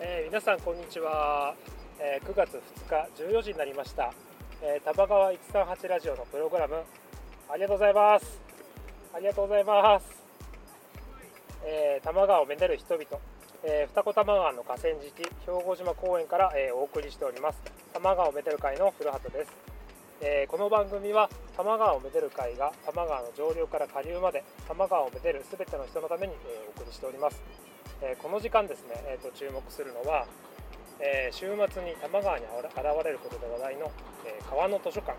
えー皆さんこんにちは、えー9月2日14時になりました、えー、玉川138ラジオのプログラム。ありがとうございます。ありがとうございます、えー多摩川をめでる人々、えー二子玉川の河川敷兵庫島公園から、えーお送りしております。多摩川をめでる会の古畑です、えーこの番組は多摩川をめでる会が多摩川の上流から下流まで多摩川をめでるすべての人のために、えお送りしております。えこの時間ですね、えーと注目するのは、え週末に多摩川に現れることで話題の、え川の図書館、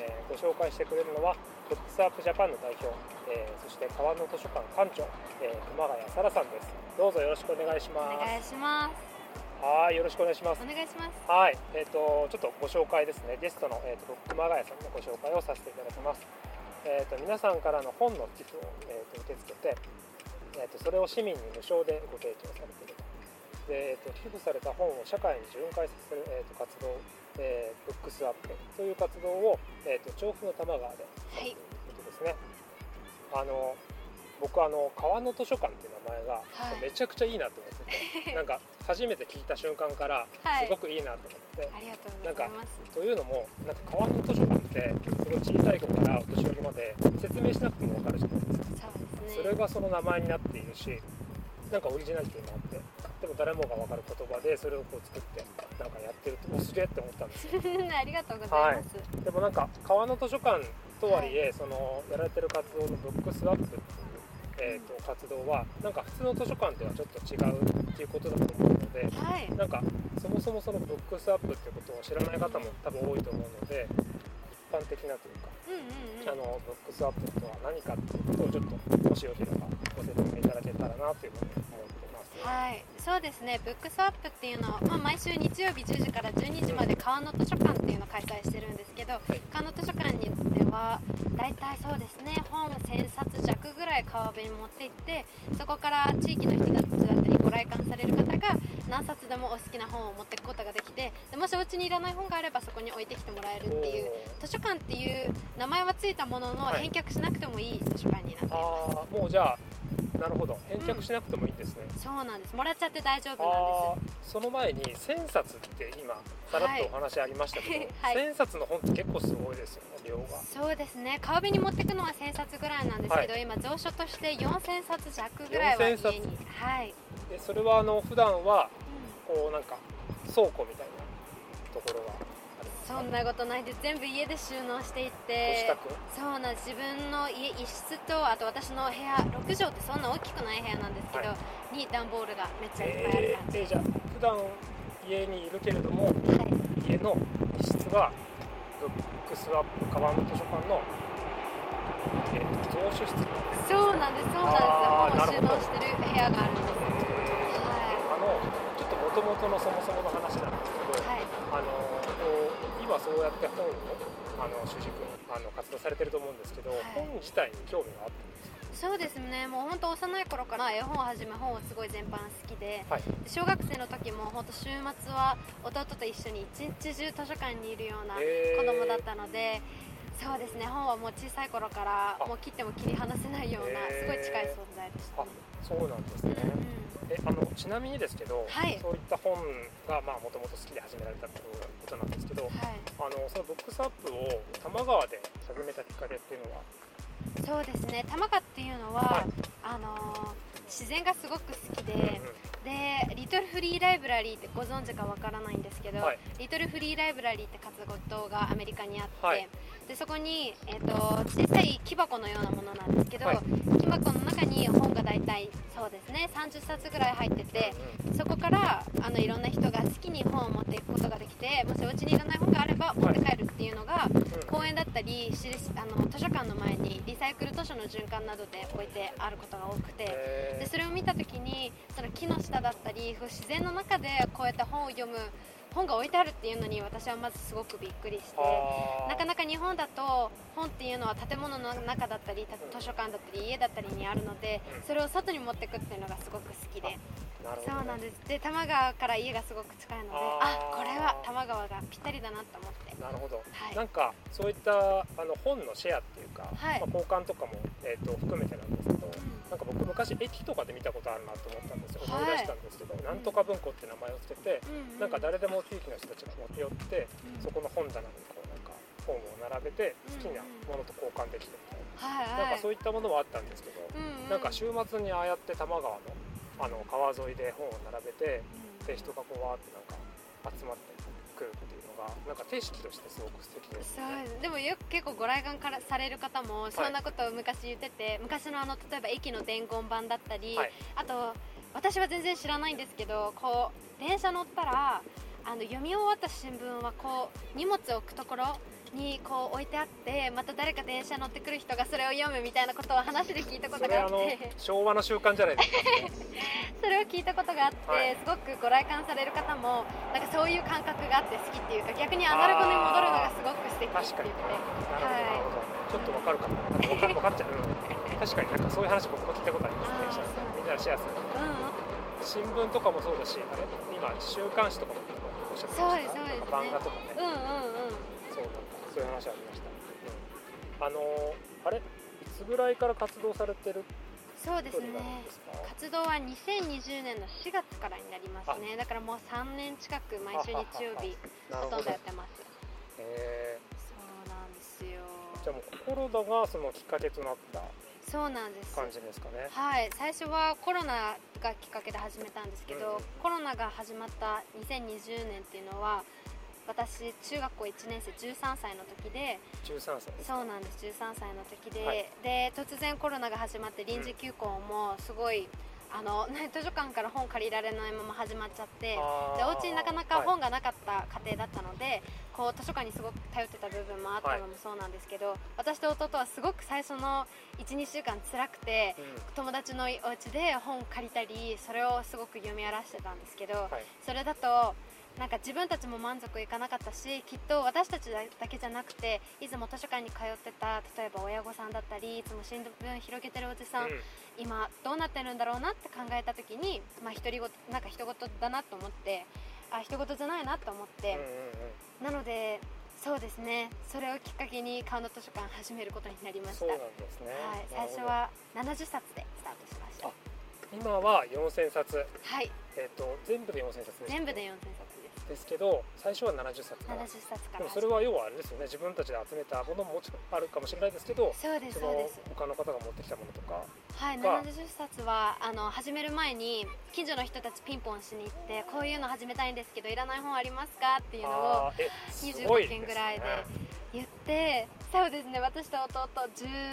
えご紹介してくれるのはブックスアップジャパンの代表、えそして川の図書館館長、え熊谷沙羅さんです。どうぞよろしくお願いします。お願いします。はいよろしくお願いしますお願いします。はい、えっ、とちょっとご紹介ですね。ゲストのえっ、と熊谷さんのご紹介をさせていただきます。えっ、と皆さんからの本の寄付をえっ、と受け付けて、えっ、とそれを市民に無償でご提供されていると。で、えっ、と寄付された本を社会に巡回させるえっ、と活動、えーブックスアップという活動をえっ、と調布の多摩川でされているということですね。あの僕あの川の図書館っていう名前がはいめちゃくちゃいいなと思ってて、なんか初めて聞いた瞬間からはいすごくいいなと思って、ありがとうございます。というのもなんか川の図書館ってすごい小さい子からお年寄りまで説明しなくても分かるじゃないですかそうですね。それがその名前になっているしなんかオリジナリティもあってでも誰もが分かる言葉でそれをこう作ってなんかやってるとおすげえって思ったんですよ ありがとうございます。でもなんか川の図書館とはいえ、そのやられてる活動のブックスアップってえー、と活動はなんか普通の図書館とはちょっと違うっていうことだと思うのではい。なんかそもそもそのブックスアップってことを知らない方も多分多いと思うので一般的なというか、うんうんうん。あのブックスアップとは何かっていうことをちょっともしよければご説明いただけたらなというふうに思ってます。はい、そうですね。ブックスアップっていうのは、まあ、毎週日曜日10時から12時まで川の図書館っていうのを開催してるんですけど、い。川の図書館にでは大体そうですね。本1000冊弱ぐらい川辺に持って行ってそこから地域の人たちだったりご来館される方が何冊でもお好きな本を持っていくことができてでもしお家にいらない本があればそこに置いてきてもらえるっていう図書館っていう名前はついたものの、はい。返却しなくてもいい図書館になっています。ああもうじゃあなるほど。返却しなくてもいいんですね。そうなんです。もらっちゃって大丈夫あなんでーその前に1000冊って今さらっとお話ありましたけど、はい。1000冊の本って結構すごいですよね量が。すそうですね。川辺に持っていくのは1000冊ぐらいなんですけど、今蔵書として4000冊弱ぐらいは家4000冊？に。はい、でそれはあの普段はうん。こうなんか倉庫みたいなところがそんなことないです全部家で収納していっごてそうなんです。自分の家一室とあと私の部屋6畳ってそんな大きくない部屋なんですけど、はに段ボールがめっちゃいっぱいある感じ、えー、でじゃあ普段家にいるけれどもはい。家の一室がブックスワップ川の図書館の、えー、蔵書室そうなんです。そうなんです。本を収納してる部屋があるんですあのちょっともともとのそもそもの話なんですけど、はい。あの今そうやって本をあの主軸にあの活動されてると思うんですけど、はい。本自体に興味があったんですそうですね。もう本当幼い頃から絵本をはじめ本をすごい全般好きでかはい。小学生の時も本当週末は弟と一緒に一日中図書館にいるような子供だったので、そうですね。本はもう小さい頃からあ。もう切っても切り離せないようなすごい近い存在でした。あね、そうなんですね、うんえあのちなみにですけど、はい。そういった本がまあもともと好きで始められたことなんですけど、はい。あのそのブックスアップを多摩川で始めたきっかけっていうのは？そうですね。玉川っていうのは、はい。あのー自然がすごく好きで、うんうん。でリトルフリーライブラリーってご存知かわからないんですけど、はい。リトルフリーライブラリーって活動がアメリカにあって、はいでそこに、えー、と小さい木箱のようなものなんですけど、はい。木箱の中に本が大体そうですね30冊ぐらい入っててそこからあのいろんな人が好きに本を持っていくことができてもしお家にいらない本があれば持って帰るっていうのが、うん。公園だったりしあの図書館の前にリサイクル図書の循環などで置いてあることが多くて。へでそれを見た時にその木の下だったり自然の中でこうやって本を読む本が置いてあるっていうのに私はまずすごくびっくりしてなかなか日本だと本っていうのは建物の中だったりた図書館だったり家だったりにあるのでうん。それを外に持ってくっていうのがすごく好きで。ね、そうなんです。で多摩川から家がすごく近いのであこれは多摩川がぴったりだなと思って。なるほど、はい。なんかそういったあの本のシェアっていうか、はい。まあ、交換とかも、えー、と含めてなんですけど、なんか僕昔駅とかで見たことあるなと思ったんですよ、はい。思い出したんですけど、なんとか文庫って名前をつけて、なんか誰でも地域の人たちが持って寄って、うん。そこの本棚にこうなんか本を並べて好きなものと交換できてみたいな、なんかそういったものはあったんですけど、なんか週末にああやって多摩川のあの川沿いで本を並べてうん。で人がこうわーってなんか集まってくるっていうのがなんか景色としてすごく素敵ですね。うでもよく結構ご来館からされる方もそんなことを昔言ってて、昔のあの例えば駅の伝言板だったり、はいあと私は全然知らないんですけどこう電車乗ったらあの読み終わった新聞はこう荷物を置くところにこう置いてあってまた誰か電車乗ってくる人がそれを読むみたいなことを話で聞いたことがあって昭和の習慣じゃないですか。それを聞いたことがあって、はいすごくご来館される方もなんかそういう感覚があって好きっていうか逆にアナログに戻るのがすごく素敵って確かに言ってなるほど、なるほど。ちょっとわかるかも。わかるわかっちゃう。うん確かになんかそういう話僕も聞いたことありますね。みんなでシェアする。うん新聞とかもそうだし、あれ？今週刊誌とかもおっしゃってました。そうですそうですね漫画とかね。うんうんうんそういう話ありました。うん、あのーあれ？いつぐらいから活動されてる？そうですね。活動は2020年の4月からになりますね。だからもう3年近く毎週日曜日ほとんどや。ってます。えそうなんですよ。ー、じゃあもうコロナがそのきっかけとなったそうなんです。感じですかね。はい。最初はコロナがきっかけで始めたんですけど、うんうんコロナが始まった2020年っていうのは私中学校1年生13歳の時で13歳。そうなんです13歳の時で、はい。で突然コロナが始まって臨時休校もすごい、あのね 図書館から本借りられないまま始まっちゃってでお家になかなかはい。本がなかった家庭だったので、こう図書館にすごく頼ってた部分もあったのもそうなんですけど、私と弟はすごく最初の12週間辛くてうん。友達のお家で本借りたりそれをすごく読み荒らしてたんですけど、はい。それだとなんか自分たちも満足いかなかったしきっと私たちだけじゃなくていつも図書館に通ってた例えば親御さんだったりいつも新聞広げてるおじさん、うん。今どうなってるんだろうなって考えた時にまあ独り言なんか人事だなと思ってあ人事じゃないなと思って、うんうんうん。なのでそうですね。それをきっかけに川の図書館始めることになりました。そうなんですね。はい、最初は70冊でスタートしました。今は4000冊、はい。えっ、と全部で4000冊です、全部で4000冊ですけど、最初は70冊か。ら。70冊から。でもそれは要はあれですよね。自分たちで集めたものももちろんあるかもしれないですけど、そうですそうです。他の方が持ってきたものとか、はいが。70冊はあの始める前に近所の人たちピンポンしに行ってこういうの始めたいんですけどいらない本ありますか？っていうのをあーえすごい25件ぐらいでね言ってそうですね私と弟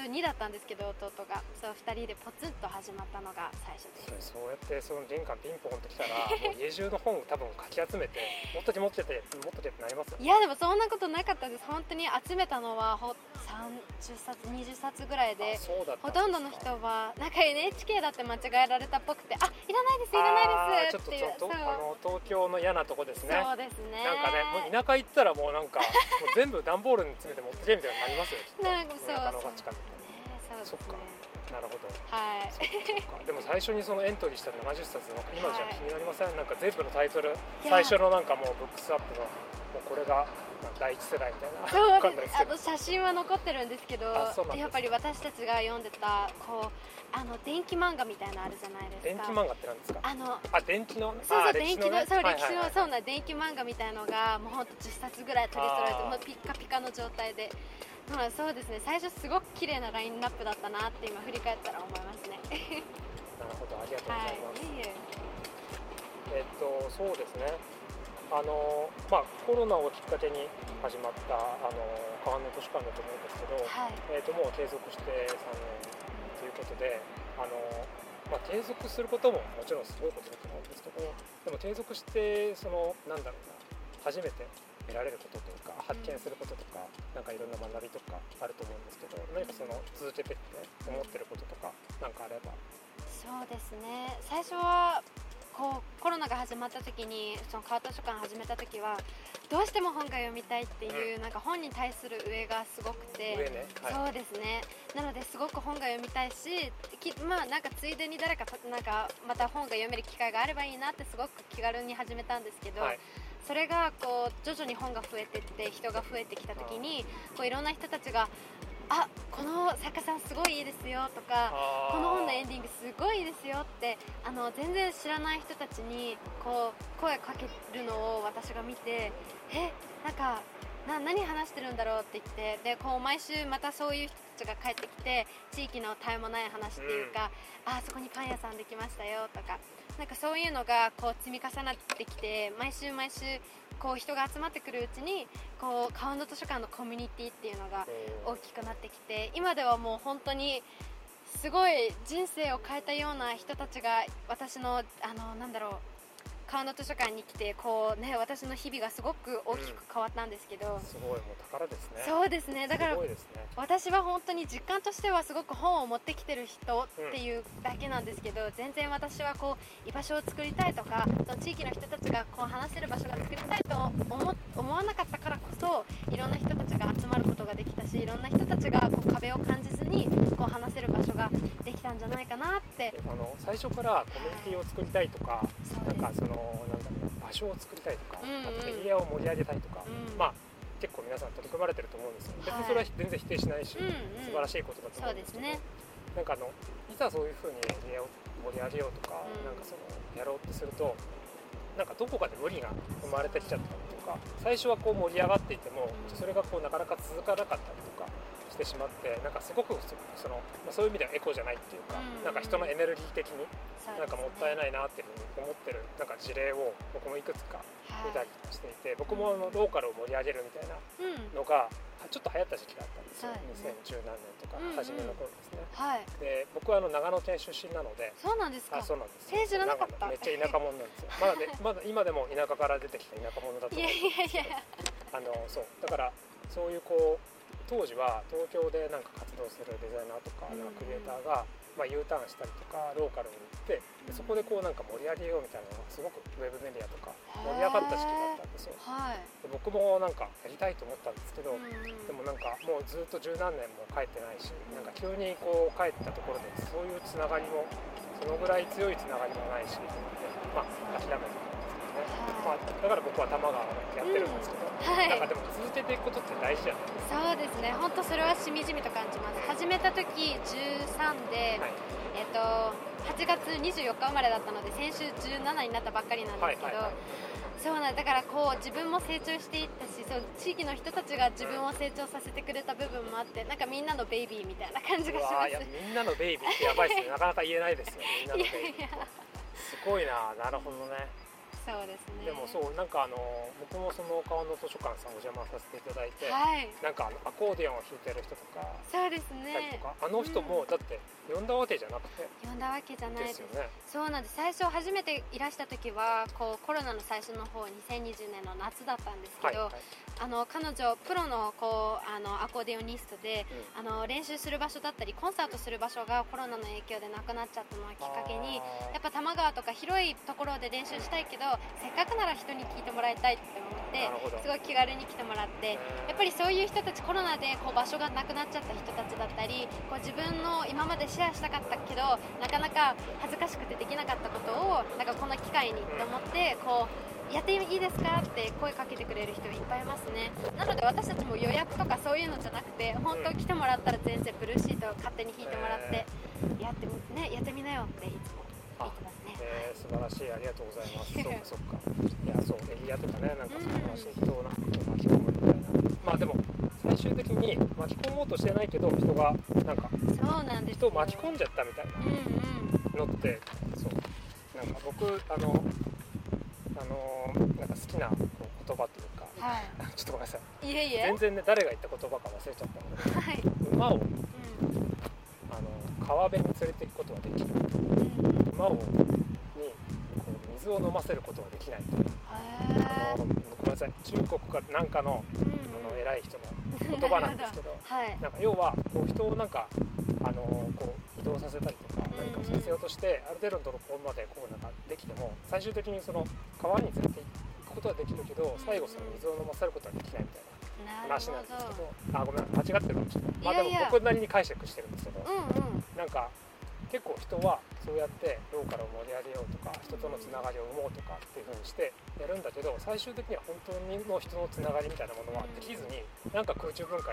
12だったんですけど弟が。そう2人でポツンと始まったのが最初です。そうやってその玄関ピンポンってきたらもう家中の本多分かき集めて持っとけ持ってて持っとけってなりますいやでもそんなことなかったです。本当に集めたのはほ30冊20冊ぐらいでほとんどの人はなんか NHK だって間違えられたっぽくてあいらないですいらないですっていうちょっとあの東京の嫌なとこですね。そうですね。なんかねもう田舎行ったらもうなんかもう全部段ボールに詰めて持ってけみたいになりますよなんかそうそうそっか。ねなるほど。はい。でも最初にそのエントリーした70冊の今じゃはい気になりません、なんか全部のタイトルや最初のなんかもうブックスアップのもうこれが第一世代みたいな。そうあの写真は残ってるんですけどやっぱり私たちが読んでたこうあの電気漫画みたいなのあるじゃないですか。電気漫画って何ですか？あのあ電気の？そうそうあ電気のね？そうはいはいはい歴史のそうな電気漫画みたいのがもうほんと10冊ぐらい取り揃えてもうピッカピカの状態で。まあそうですね。最初すごく綺麗なラインナップだったなって今振り返ったら思いますね。なるほど。ありがとうござはいます、い。いえ。えっとそうですねあのまあコロナをきっかけに始まったあの川の図書館だと思うんですけど、はい。えっともう継続して3年ということであの、まあ、継続することももちろんすごいことだと思うんですけどでも継続してそのなんだろうな初めて得られることというか発見することとか、なんかいろんな学びとかあると思うんですけど何かその続けてって思ってることとかなんかあれば。そうですね。最初はこうコロナが始まった時にその川図書館始めた時はどうしても本が読みたいっていう、なんか本に対する上がすごくて、上ね。はい。そうですね。なのですごく本が読みたいしきまあなんかついでに誰かとなんかまた本が読める機会があればいいなってすごく気軽に始めたんですけど、はい。それがこう徐々に本が増えてって人が増えてきた時にこういろんな人たちが「あこの作家さんすごいいいですよ」とかこの本のエンディングすごいいいですよってあの全然知らない人たちにこう声かけるのを私が見てえなんかな何話してるんだろうって言ってでこう毎週またそういう人たちが帰ってきて地域の絶えもない話っていうか、あそこにパン屋さんできましたよとかなんかそういうのがこう積み重なってきて毎週毎週こう人が集まってくるうちにこう川の図書館のコミュニティっていうのがうん。大きくなってきて今ではもう本当にすごい人生を変えたような人たちが私のあのなんだろう川の図書館に来てこうね私の日々がすごく大きく変わったんですけど、すごいもう宝ですね。そうですね。だからね。私は本当に実感としてはすごく本を持ってきてる人っていうだけなんですけど、全然私はこう居場所を作りたいとかその地域の人たちがこう話せる場所が作りたいと思思わなかったからこそいろんな人たちが集まることができたしいろんな人たちがこう壁を感じずにこう話せる場所ができたんじゃないかなって。あの最初からコミュニティを作りたいとかなんかそのなんだろう場所を作りたいとか、うんうん。あとエリアを盛り上げたいとか、うん。まあ結構皆さん取り組まれてると思うんですよ別にそれは全然否定しないし、うんうん。素晴らしいことだと思うんですけどそうね。なんかあのいざそういうふうにエリアを盛り上げようとか、うん。なんかそのやろうってするとなんかどこかで無理が生まれてきちゃったりとか最初はこう盛り上がっていてもうん。それがこうなかなか続かなかったりとかしてしまってなんかすごくそその、まあ、そういう意味ではエコじゃないっていうか、うん。なんか人のエネルギー的になんかもったいないなっていうふうに思ってるなんか事例を僕もいくつか見たりしていて、僕もあのローカルを盛り上げるみたいなうん。のがちょっと流行った時期があったんですよ、そうですね2010何年とかうんうん。初めの頃ですね、はい。で僕はあの長野県出身なのでそうなんですか？あそうなんですえー知らなかった。長野。めっちゃ田舎者なんですよ。まだねまだ今でも田舎から出てきた田舎者だと思うんいやいや。あのそう。だからそういうこう当時は東京でなんか活動するデザイナーとかうん。なんかクリエイターが、まあ、U ターンしたりとかローカルに行ってでそこでこうなんか盛り上げようみたいなのがすごくウェブメディアとか盛り上がった時期だったんですよ。はい。で僕もなんかやりたいと思ったんですけど、でもなんかもうずっと十何年も帰ってないしなんか急にこう帰ったところでそういうつながりもそのぐらい強いつながりもないしと思ってまあ諦めてまあ、だから僕は多摩川でやってるんですけど、はい。なんかでも続けていくことって大事じゃないそうですね。本当それはしみじみと感じます。始めた時13で、か、はい。えっと8月24日生まれだったので先週17になったばっかりなんですけど、はいはいはい。そうなんだ。からこう自分も成長していったしそう地域の人たちが自分を成長させてくれた部分もあってなんかみんなのベイビーみたいな感じがします。いやみんなのベイビーってやばいですね。なかなか言えないですよ。みんなのいベイビー。すごいななるほどねそうですね。でもそうなんかあの僕もその川の図書館さんお邪魔させていただいて、はい。なんかあのアコーディオンを弾いてる人とかそうですね。あの人もだって呼んだわけじゃなくて。呼んだわけじゃないです。ですよね。そうなんです。最初初めていらした時はこうコロナの最初の方2020年の夏だったんですけど、はいはいあの彼女プロのこうあのアコーディオニストで、あの練習する場所だったりコンサートする場所がコロナの影響でなくなっちゃったのをきっかけにやっぱ多摩川とか広いところで練習したいけどせっかくなら人に聞いてもらいたいって思ってすごい気軽に来てもらってやっぱりそういう人たちコロナでこう場所がなくなっちゃった人たちだったりこう自分の今までシェアしたかったけどなかなか恥ずかしくてできなかったことをなんかこの機会にと思ってこうやっていいですか？って声かけてくれる人いっぱいいますね。なので私たちも予約とかそういうのじゃなくて本当来てもらったら全然ブルーシートを勝手に引いてもらってやってみねやってみなよっていつも言ってますね。えー、素晴らしい。ありがとうございます。そっかそっか。いやそうエリアとかね。なんか素晴らしい人をなんか巻き込むみたいな。まあでも最終的に巻き込もうとしてないけど人がなんかそうなんです人を巻き込んじゃったみたいうんうん。なのってそう。なんか僕あのあのなんか好きなこう言葉というかはい。ちょっとごめんなさい。いえいえ。全然ね誰が言った言葉か忘れちゃったのではい、馬をうあの川辺に連れて行くことはできるんうん、馬をにこう水を飲ませることはできないあへのごめんなさい。中国かなんかのあの偉い人の言葉なんですけど。はい。なんか要はこう人をなんかあのこう移動させたりとかうん何かさせようととしてある程度のところまでこうなんかできても最終的にその川に連れて行くことはできるけど最後その水を飲ませることはできないみたいな話なんですけほどあごめん間違ってるかもしれない。まあでも僕なりに解釈してるんですけどどうんうん。なんか結構人はそうやってローカルを盛り上げようとか人とのつながりを生もうとかっていう風にしてやるんだけど最終的には本当にの人のつながりみたいなものはできずになんか空中分解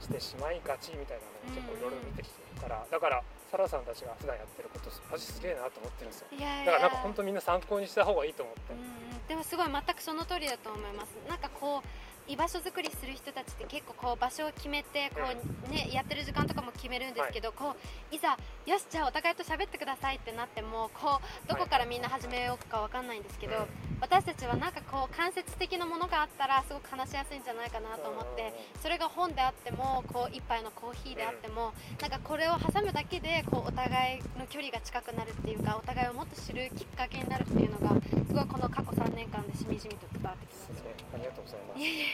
してしまいがちみたいなのを結構いろいろ見てきてるからだからサラさんたちが普段やってることマジすげえなと思ってるんですよ。だからなんか本当みんな参考にした方がいいと思って。うん。でもすごい全くその通りだと思います。なんかこう居場所作りする人たちって結構こう場所を決めてこう、ね、やってる時間とかも決めるんですけど、こういざよしじゃあお互いと喋ってくださいってなってもこうどこからみんな始めようかわかんないんですけど、うん私たちはなんかこう間接的なものがあったらすごく話しやすいんじゃないかなと思ってそれが本であってもこう一杯のコーヒーであってもなんかこれを挟むだけでこうお互いの距離が近くなるっていうかお互いをもっと知るきっかけになるっていうのがすごいこの過去3年間でしみじみと伝わってきます。すげえありがとうございます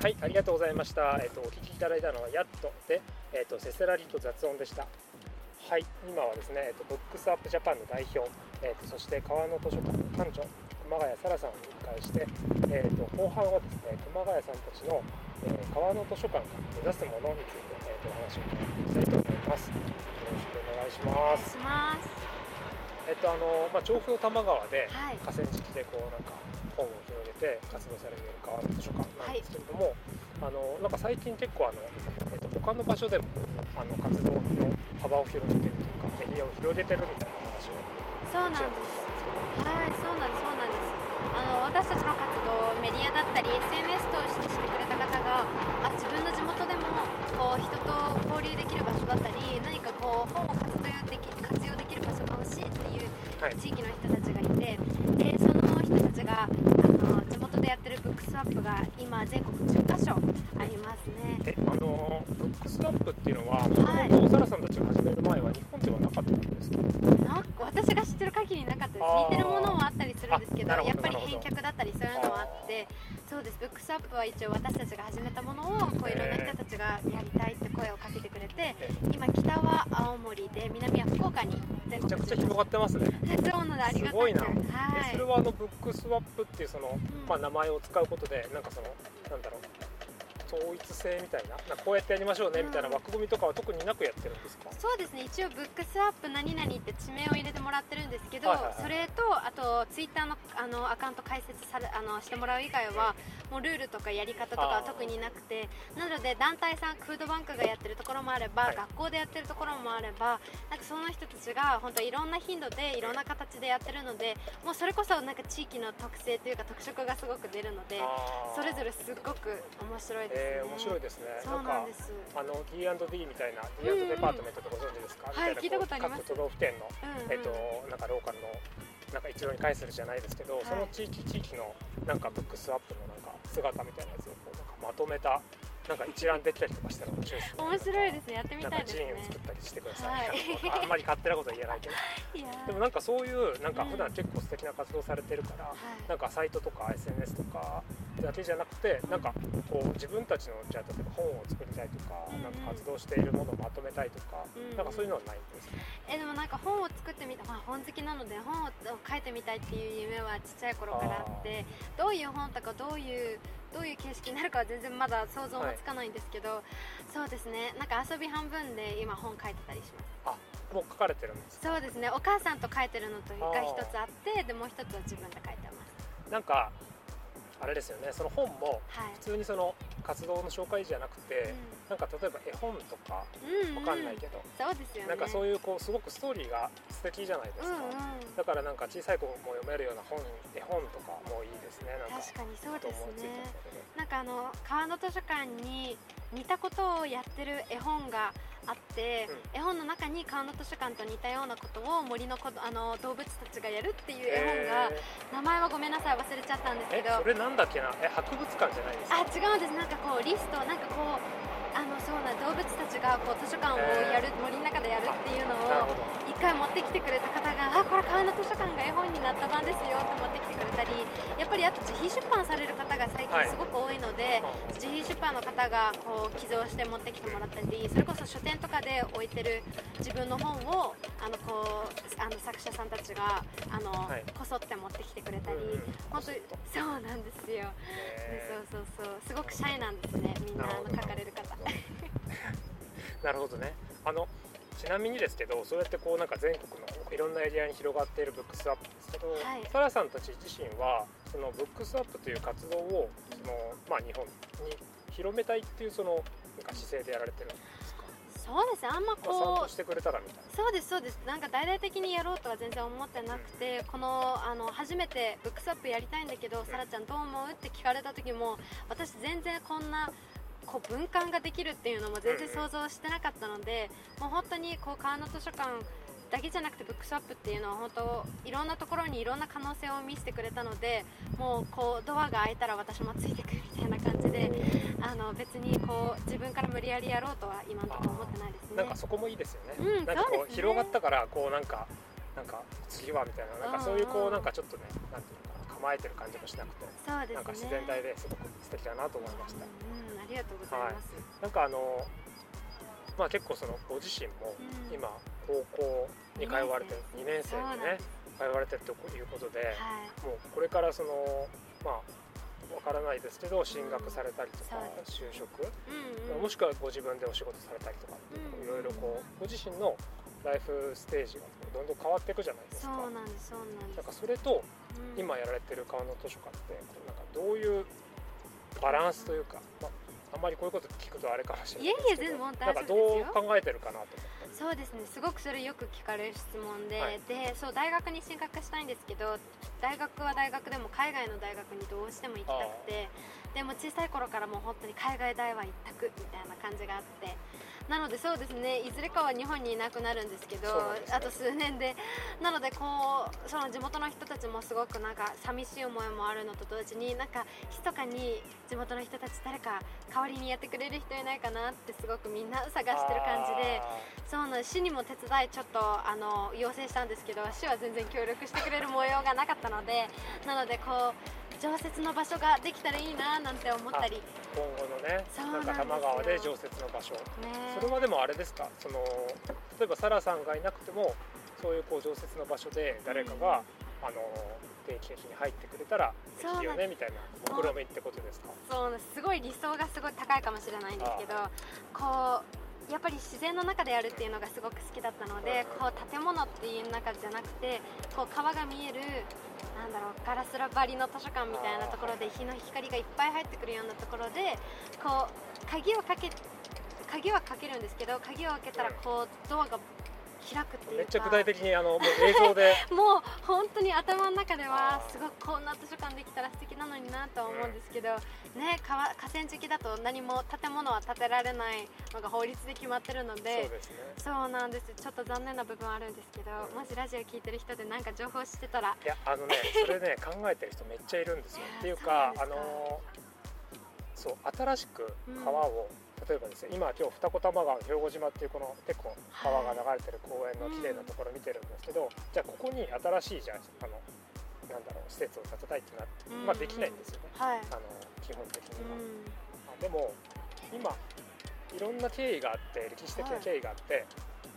はい、ありがとうございました。えっ、と、お聞きいただいたのは、やっとで、えっ、と、せせらぎと雑音でした。はい、今はですね、えっ、と、ブックスアップジャパンの代表、えっ、と、そして川の図書館の館長、熊谷沙羅さんをお迎えして、えっ、と、後半はですね、熊谷さんたちの、えー川の図書館が目指すものについて、えっ、と、お話を伺っていきたいと思います。よろしくお願いしおます。えっと、あの、まあ、調布の多摩川で、はい。河川敷でこうなんか本を広げて活動されている川の図書館なんですけれども、あのなんか最近結構あの、えっと、他の場所でもあの活動の幅を広げてるというかエリアを広げてるみたいな話をそうなんです。はいそうなんですそうなんです。あの私たちの活動メディアだったり SNS としてしてくれた方があ自分の地元でもこう人と交流できる場所だったり何かこう本を活用でき地域の人たちがいてでその人たちがあの地元でやってるブックスワッップが今全国10カ所ありますね。えあのブックスワップっていうのははい。もともとサラさんたちが始める前は日本ではなかったんですか？なんか私が知ってる限りなかったです。似てるものもあったりするんですけどやっぱり返却だったりそういうのもあってそうです。ブックスアップは一応私たちが始めたものをこういろんな人たちがやりたいって声をかけてくれてえ今北は青森で南は福岡にちゃくちゃ広がってますね。そうなのでありがたく。すごいな。はい。えそれはあのブックスワップっていうその、まあ、名前を使うことでなんかそのなんだろう統一性みたいななこうやってやりましょうねみたいな枠組みとかは特になくやってるんですか、そうですね。一応ブックスアップ何々って地名を入れてもらってるんですけど、はいはいはい。それとあとツイッターのあのアカウント開設されあのしてもらう以外はもうルールとかやり方とかは特になくてなので団体さんフードバンクがやってるところもあれば、はい。学校でやってるところもあればなんかその人たちが本当いろんな頻度でいろんな形でやってるのでもうそれこそなんか地域の特性というか特色がすごく出るのでそれぞれすっごく面白いです。ね。えー面白いですね。そうなんです。あの D&D みたいな D&D デパートメントってご存知ですか、はいみたいな聞いたことあります。各都道府県の、えっとなんかローカルのなんか一堂に会するじゃないですけど、はい。その地域地域のなんかブックスワップのなんか姿みたいなやつをこうなんかまとめたなんか一覧できたりとかしたら面白いですね。面白いですね。やってみなんかたいですね。ジー作ったりしてください、はい。あんまり勝手なことは言えないけど。でもなんかそういうなんか普段結構素敵な活動されてるから、はい。なんかサイトとか SNS とかだけじゃなくてなんかこう自分たちのじゃあ例えば本を作りたいとか,、なんか活動しているものをまとめたいとか、うん。うんなんかそういうのはないんですか、えでもなんか本を作ってみた、まあ、本好きなので本を書いてみたいっていう夢はちっちゃい頃からあってどういう本とかどういうどういう形式になるかは全然まだ想像もつかないんですけど、そうですね。なんか遊び半分で今本書いてたりします。あもう書かれてるんですそうですね。お母さんと書いてるのとが一つあってでもう一つは自分で書いてます。なんかあれですよね。その本もはい。普通にその活動の紹介じゃなくて、なんか例えば絵本とかうん、うん。わかんないけど、そうですよね。なんかそういうこうすごくストーリーが素敵じゃないですか、うんうん。だからなんか小さい子も読めるような本絵本とかもいいですね。なんか確かにそうですね。なんかあの川の図書館に似たことをやってる絵本があって、絵本の中に川の図書館と似たようなことを森のこあの動物たちがやるっていう絵本が、え名前はごめんなさい忘れちゃったんですーえけど。それなんだっけな？え博物館じゃないですか？あ違うんです。なんかこうリストなんかこうあのそうな動物たちがこう図書館をやる、森の中でやるっていうのを一回持ってきてくれた方が「あこれ川の図書館が絵本になった版ですよ」って持ってきてくれたりやっぱりあと自費出版される方がすごく多いので、自費出版の方がこう寄贈して持ってきてもらったりそれこそ書店とかで置いてる自分の本をあのこうあの作者さんたちがあの、はい。こそって持ってきてくれたり、うんうん。本当にそうなんですよ、えそうそうそう。すごくシャイなんですねみんなあの書かれる方。ー なるほどね。あのちなみにですけどそうやってこうなんか全国のいろんなエリアに広がっているブックスワップですけど、はい。サラさんたち自身はそのブックスワップという活動をその、まあ、日本に広めたいっていうそのなんか姿勢でやられてるんですか、そうですね。あんまこう考してくれたらみたいな。そうですそうです。なんか大々的にやろうとは全然思ってなくてこのあの初めてブックスアップやりたいんだけどさらちゃんどう思う？って聞かれた時も私全然こんなこう分館ができるっていうのも全然想像してなかったのでもう本当にこう川の図書館だけじゃなくてブックスアップっていうのは本当いろんなところにいろんな可能性を見せてくれたのでもうこうドアが開いたら私もついてくるみたいな感じであの別にこう自分から無理やりやろうとは今のところ思ってないですね。なんかそこもいいですよね、うんなんかこうね。広がったからこうなんかなんか次はみたいななんかそういうこうなんかちょっとねなんていうのかな構えてる感じもしなくてそうですね。なんか自然体ですごく素敵だなと思いました、うん、うんありがとうございます。なんかあのまあ結構そのご自身もうん今高校に通われてる2年生にね通われてるということではい。もうこれからそのまあわからないですけど進学されたりとか就職。もしくはご自分でお仕事されたりとかいろいろこうご自身のライフステージがどんどん変わっていくじゃないですそか。うなんですそうなんです。なんかそれとうん今やられてる川の図書館ってなんかどういうバランスというか、まあ、あんまりこういうこと聞くとあれかもしれないですけどいえいえ全然大なんかどう考えてるかなと思ったりそうですねすごくそれよく聞かれる質問で、はい。でそう大学に進学したいんですけど大学は大学でも海外の大学にどうしても行きたくてでも小さい頃からもう本当に海外大は一択みたいな感じがあってなのでそうですね。いずれかは日本にいなくなるんですけどね。あと数年で。なのでこうその地元の人たちもすごくなんか寂しい思いもあるのと同時になんか密かに地元の人たち誰か代わりにやってくれる人いないかなってすごくみんな探してる感じでそうな市にも手伝いちょっとあの要請したんですけど市は全然協力してくれる模様がなかったのでなのでこう常設の場所ができたらいいななんて思ったり。ね今後のねなんか多摩川で常設の場所。それはでもあれですか？その例えばサラさんがいなくてもそういうこう常設の場所で誰かが、あの定期的に入ってくれたらできるよねみたいな目論みってことですか？そうす。ごい理想がすごい高いかもしれないんですけどこうやっぱり自然の中でやるっていうのがすごく好きだったのでこう建物っていう中じゃなくてこう川が見えるなんだろうガラス張りの図書館みたいなところで日の光がいっぱい入ってくるようなところでこう鍵をかけ鍵はかけるんですけど鍵を開けたらこうドアが開くっていうか。めっちゃ具体的にあのもう映像で。もう本当に頭の中ではすごくこんな図書館できたら素敵なのになとは思うんですけど、ね川河川敷だと何も建物は建てられないのが法律で決まってるのそうでですね。そうなんです。ちょっと残念な部分はあるんですけどもしラジオ聞いてる人で何か情報知ってたら。いやあのね それね考えてる人めっちゃいるんですよ。っていうかあのそう新しく川を、例えばですね今今日二子玉川の兵庫島っていうこの結構川が流れてる公園の綺麗なところ見てるんですけど、じゃあここに新しいじゃああのなんだろう施設を建てたいってなって、まあできないんですよね。はい、あの基本的には。うん、あでも今いろんな経緯があって歴史的な経緯があって、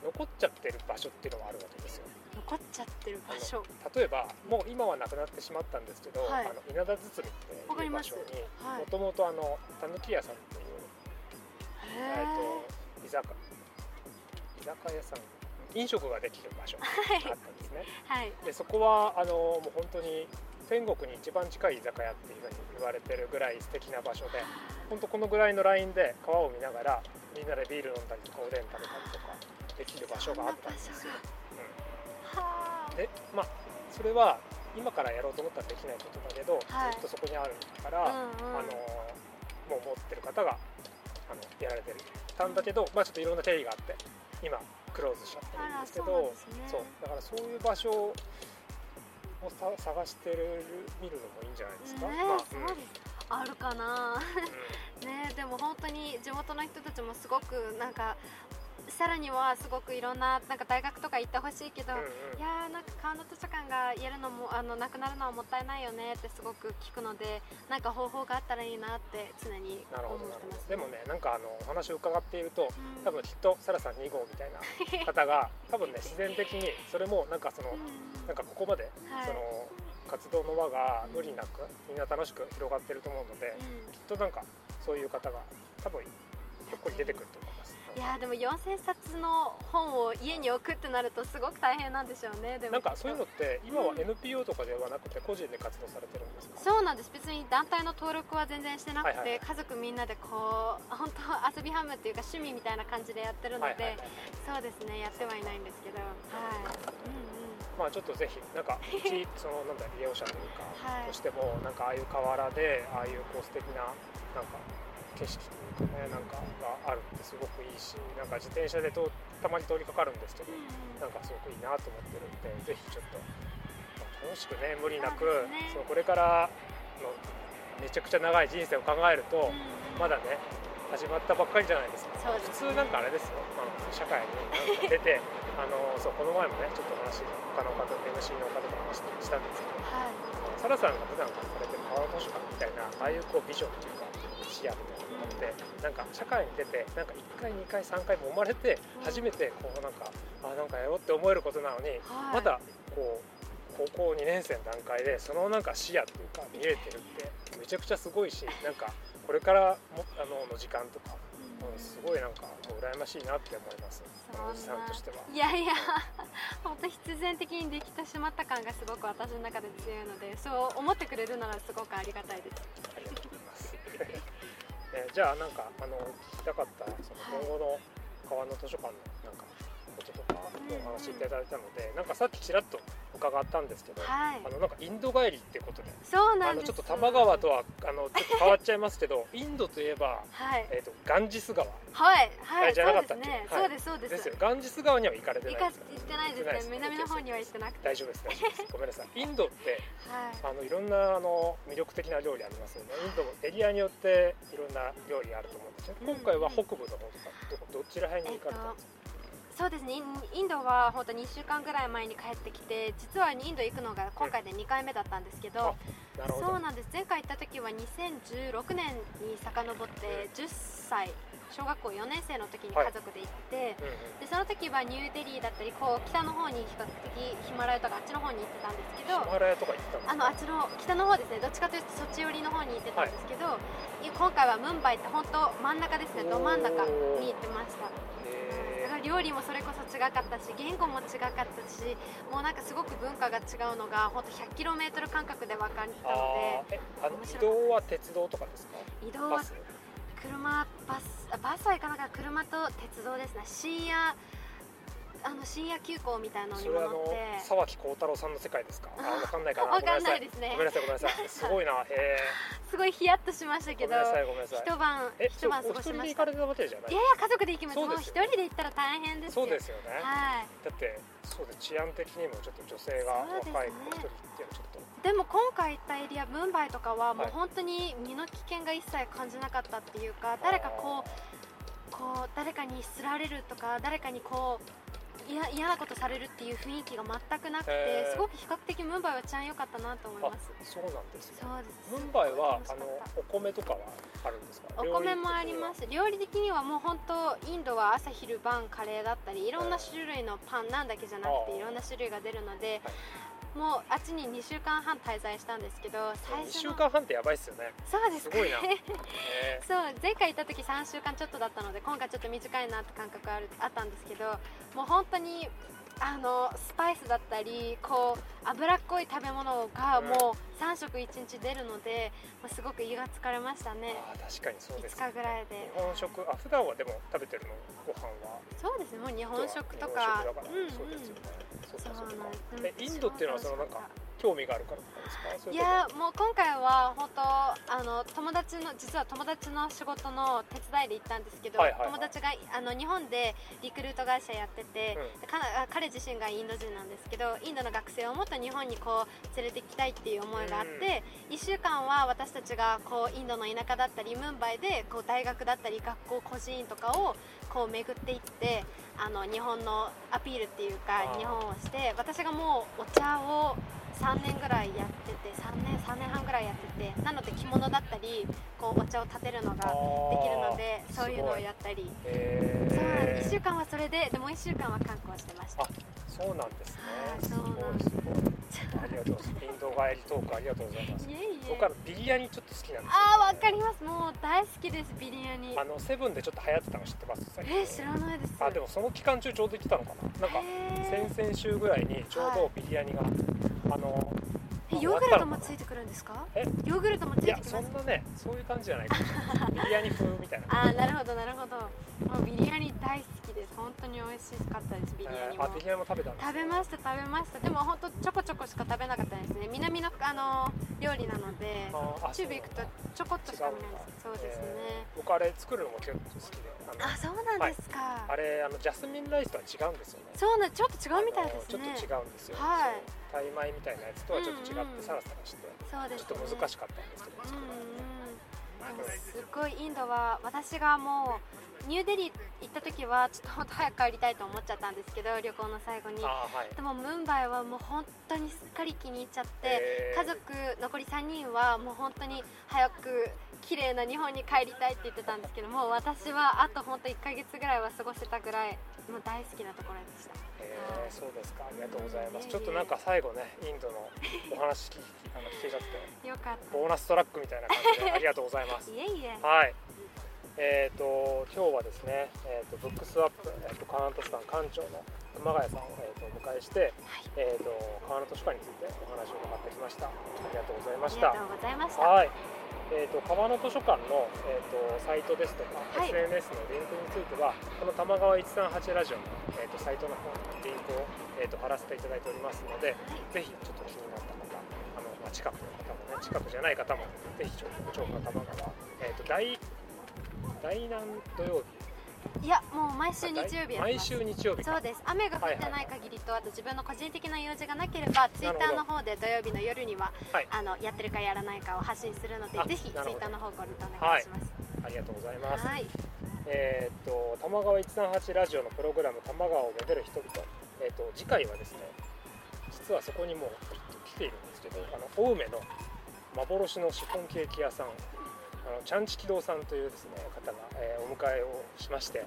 残っちゃってる場所っていうのがあるわけですよ。残っちゃってる場所。例えばもう今はなくなってしまったんですけど、はい。あの稲田堤っていう場所にはい。もともとあのたぬき屋さんっていう、えへー、と居酒居酒屋さん飲食ができる場所があったんですね。ーはい。でそこはあのもう本当に天国に一番近い居酒屋っていうふうに言われてるぐらい素敵な場所で本当このぐらいのラインで川を見ながらみんなでビール飲んだりとかおでん食べたりとかできる場所があったんですよ。はあ。でまあそれは今からやろうと思ったらできないことだけど、はい。ずっとそこにあるから、うんうん。あのもう持ってる方があのやられてる。たんだけど、まあ、ちょっといろんな経緯があって今クローズしちゃってるんですけあらそうね。そう。だからそういう場所をさ探してる見るのもいいんじゃないですか。ねまあそうです。あるかな。ねでも本当に地元の人たちもすごくなんかさらにはすごくいろんななんか大学とか行ってほしいけど、うんうん。いやーなんか川の図書館がやるのもあのなくなるのはもったいないよねってすごく聞くのでなんか方法があったらいいなって常になるほ思ってます、どなるほどでもねなんかあのお話を伺っているとうん。多分きっとサラさん2号みたいな 方が多分ね自然的にそれもなんかそのうん。なんかここまで、はい。その活動の輪が無理なくみんな楽しく広がってると思うので、うん。きっとなんかそういう方が多分結構に出てくると思います。いやーでも4000冊の本を家に置くってなるとすごく大変なんでしょうね。でもなんかそういうのって今はうん NPO とかではなくて個人で活動されてるんですか、そうなんです。別に団体の登録は全然してなくて、はいはいはい。家族みんなでこう本当遊びハムっていうか趣味みたいな感じでやってるので、はいはいはいそうですねやってはいないんですけど。はい、うんまあちょっとぜひなんか 一そのなんだ利用者というか、はい。としてもなんかああいう河原でああいうこう素敵ななんか景色ねなんかがあるってすごくいいしなんか自転車でとたまに通りかかるんですけどなんかすごくいいなと思ってるんでぜひちょっと、まあ楽しくね無理なくそうねこれからのめちゃくちゃ長い人生を考えると、まだね始まったばっかりじゃないですか。ね。普通なんかあれですよ、まあ、社会に出て あのそうこの前もねちょっと話他の方 MC の方と話したんですけどはい。サラさんが普段からされてる川の図書館みたいなああいうこうビジョンっていうか視野みたいなのがあってなんか社会に出てなんか1回2回3回揉まれてうん初めてこうなんかあなんかやろうって思えることなのにはいまだこう高校2年生の段階でそのなんか視野っていうか見えてるってめちゃくちゃすごいしなんかこれからもあのの時間とか、うんうん、すごいなんか羨ましいなって思いますおじさんとしては。いやいや 本当必然的にできてしまった感がすごく私の中で強いのでそう思ってくれるならすごくありがたいです。えーじゃあなんかあの聞きたかったその今後の川の図書館のなんかこととかお話しいただいたので、なんかさっきちらっとお伺ったんですけど、はい。あのなんかインド帰りってことでそうなんです。あのちょっと多摩川とはあのちょっと変わっちゃいますけどインドといえば、はい。えー、とガンジス川。はい。はいじゃなかったっけ？そうですそうですそうです。よ。ガンジス川には行かれてない行ってないです。ね南の方には行ってなくて。大丈夫です大丈夫です。ごめんなさい。インドってはい。あのいろんなあの魅力的な料理ありますよね。インドもエリアによっていろんな料理あると思うんですねうん。今回は北部の方とかどどちら辺に行かれたんですか、そうですね。インドは本当2週間ぐらい前に帰ってきて実はインド行くのが今回で2回目だったんですけど、そうなんです。前回行った時は2016年に遡って10歳小学校4年生の時に家族で行って、うんうん。でその時はニューデリーだったりこう北の方に比較的ヒマラヤとかあっちの方に行ってたんですけどヒマラヤとか行ったんですかあのあっちの北の方ですね。どっちかというとそっち寄りの方に行ってたんですけど、い。今回はムンバイって本当真ん中ですね。ど真ん中に行ってました料理もそれこそ違かったし言語も違かったしもうなんかすごく文化が違うのが本当 100km 間隔で分かったのあーえあの移動は鉄道とかですか？で移動は車バスあバスは行かなかった。車と鉄道ですね。深夜あの深夜急行みたいなのに乗って。沢木幸太郎さんの世界ですか？あわかんないかな。わかんないですね。ごめんなさいごめんなさい。すごいなへすごいヒヤッとしましたけど。一晩え一晩過ごしました。い？いやいや家族で行きますもう一人で行ったら大変ですよ。そうですよね。はい。だってそうです治安的にもちょっと女性が若い子一人っていうのはちょっと。でも今回行ったエリアムンバイとかはもうはい本当に身の危険が一切感じなかったっていうか誰かこうこう誰かにすられるとか誰かにこう嫌嫌なことされるっていう雰囲気が全くなくてへー。すごく比較的ムンバイは治安良かったなと思いあます。そうなんですね。そうです。ムンバイはあのお米とかはあるんですか？たお米もあります。料理的にはもう本当インドは朝昼晩カレーだったりいろんな種類のパンなんだけじゃなくていろんな種類が出るのでもうあっちに2週間半滞在したんですけど最1初の週間半ってやばいっすよね。そうです。かすごいな。ね。へそう前回行った時3週間ちょっとだったので今回ちょっと短いなって感覚あるあったんですけどもう本当にあのスパイスだったりこう脂っこい食べ物がもう3食1日出るので、まあ、すごく胃が疲れましたね。あー確かにそうです5日ぐらいで。日本食あ普段はでも食べてるの？ご飯は？そうですね。もう日本食と日かうんうん。そうですよね。そうなんです。えインドっていうのはそのなんか興味があるからですか？いやもう今回は本当あの友達の実は友達の仕事の手伝いで行ったんですけど、はいはいはい。友達があの日本でリクルート会社やってて、うん。彼自身がインド人なんですけどインドの学生をもっと日本にこう連れて行きたいっていう思いがあって、1週間は私たちがこうインドの田舎だったりムンバイでこう大学だったり学校孤児院とかをこう巡っていってあの日本のアピールっていうか日本をして私がもうお茶を3年ぐらいやってて3年3年半ぐらいやっててなので着物だったりこうお茶を立てるのができるのでそういうのをやったり。へそうなんです。1週ー間はそれででもう1週間は観光してました。あそうなんですね。そうなんいすありがとうございますインド帰りトークありがとうございます。いえいえ。僕はビリヤニちょっと好きなんですよ、あーわかります。もう大好きですビリヤニ。あのセブンでちょっと流行ってたの知ってます？えー、知らないです。あでもその期間中ちょうど行ってたのかな。なんか先々週ぐらいにちょうどビリヤニが、あのえヨーグルトもついてくるんですか？え？ヨーグルトもついてきます？そんなねそういう感じじゃない。かもしれないビリヤニ風みたいな。あーなるほどなるほど。もうビリヤニ大好きです。本当に美味しかったですビリヤニも、えーあビリヤニも食べた食べました食べました。でも本当ちょこちょこしか食べなかったですね。南のあの料理なのでああ中部行くとちょこっとしか見ないです。そうですね、えー僕あれ作るのも結構好きであのあそうなんですか、あれあのジャスミンライスとは違うんですよね。そうなんちょっと違うみたいですね。ちょっと違うんですよ、はい。タイ米みたいなやつとはちょっと違うんうんってサラサラして、そうですちょっと難しかったんですけど、うんうん作るのでもすごいインドは私がもうニューデリー行った時はちょっと本当早く帰りたいと思っちゃったんですけど旅行の最後に。はい。でもムンバイはもう本当にすっかり気に入っちゃって家族残り3人はもう本当に早く綺麗な日本に帰りたいって言ってたんですけども私はあと本当1ヶ月ぐらいは過ごせたぐらいもう大好きなところでした。えーそうですか。ありがとうございます。ちょっとなんか最後ねインドのお話聞きあの聞けちゃって。よかった。ボーナストラックみたいな感じでありがとうございますいえいえ。はい。えー、と今日はですね、えー、とブックスワップ、えー、と川名図書館館長の熊谷さんを、えー、とお迎えして、えー、と川名図書館についてお話を伺ってきました。ありがとうございました。ありがとうございました。はい。えー、と川の図書館の、えー、とサイトですとか、はい。SNS のリンクについてはこの玉川138ラジオの、えー、とサイトの方にリンクを、えー、と貼らせていただいておりますので、ぜひちょっと気になった方まあ、近くの方もね近くじゃない方もぜひちょっと超過玉川、えー、と第第何土曜日？いやもう毎週日曜日毎週日曜日か。そうです。雨が降ってない限りと、あと自分の個人的な用事がなければツイッターの方で土曜日の夜には、はい。あのやってるかやらないかを発信するのであぜひツイッターの方ご覧お願いします。ありがとうございます、はい。えーっと玉川138ラジオのプログラム「玉川をめでる人々」えーっと次回はですね実はそこにも来ているんですけどあの青梅の幻のシフォンケーキ屋さんあのちゃんちき堂さんというですね方が、えーお迎えをしまして、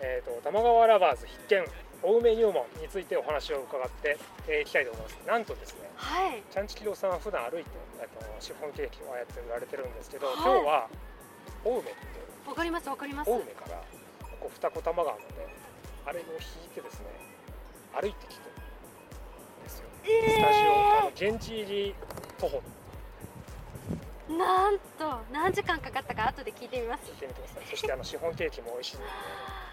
えー、と玉川ラバーズ必見青梅入門についてお話を伺ってえーいきたいと思います。なんとですねはい。ちゃんちき堂さんは普段歩いてあのシフォンケーキをああやって売られてるんですけど、はい。今日は青梅ってわかりますわかります。青梅からここ二子玉川まであれを引いてですね歩いてきてスタジオあの現地入り徒歩。なんと何時間かかったか後で聞いてみます。聞いてみてください。そしてあのシフォンケーキも美味しいので、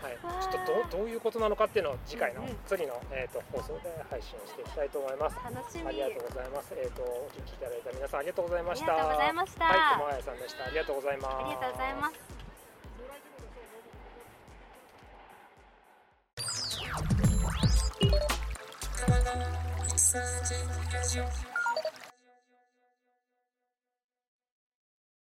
はい。ちょっとどうどういうことなのかっていうのを次回のうん。うん次の、えー、と放送で配信をしていきたいと思います。楽しみ。ありがとうございます。えっ、とお聞きいただいた皆さんありがとうございました。ありがとうございました。はい、友彩さんでした。ありがとうございます。ありがとうございます exciting as you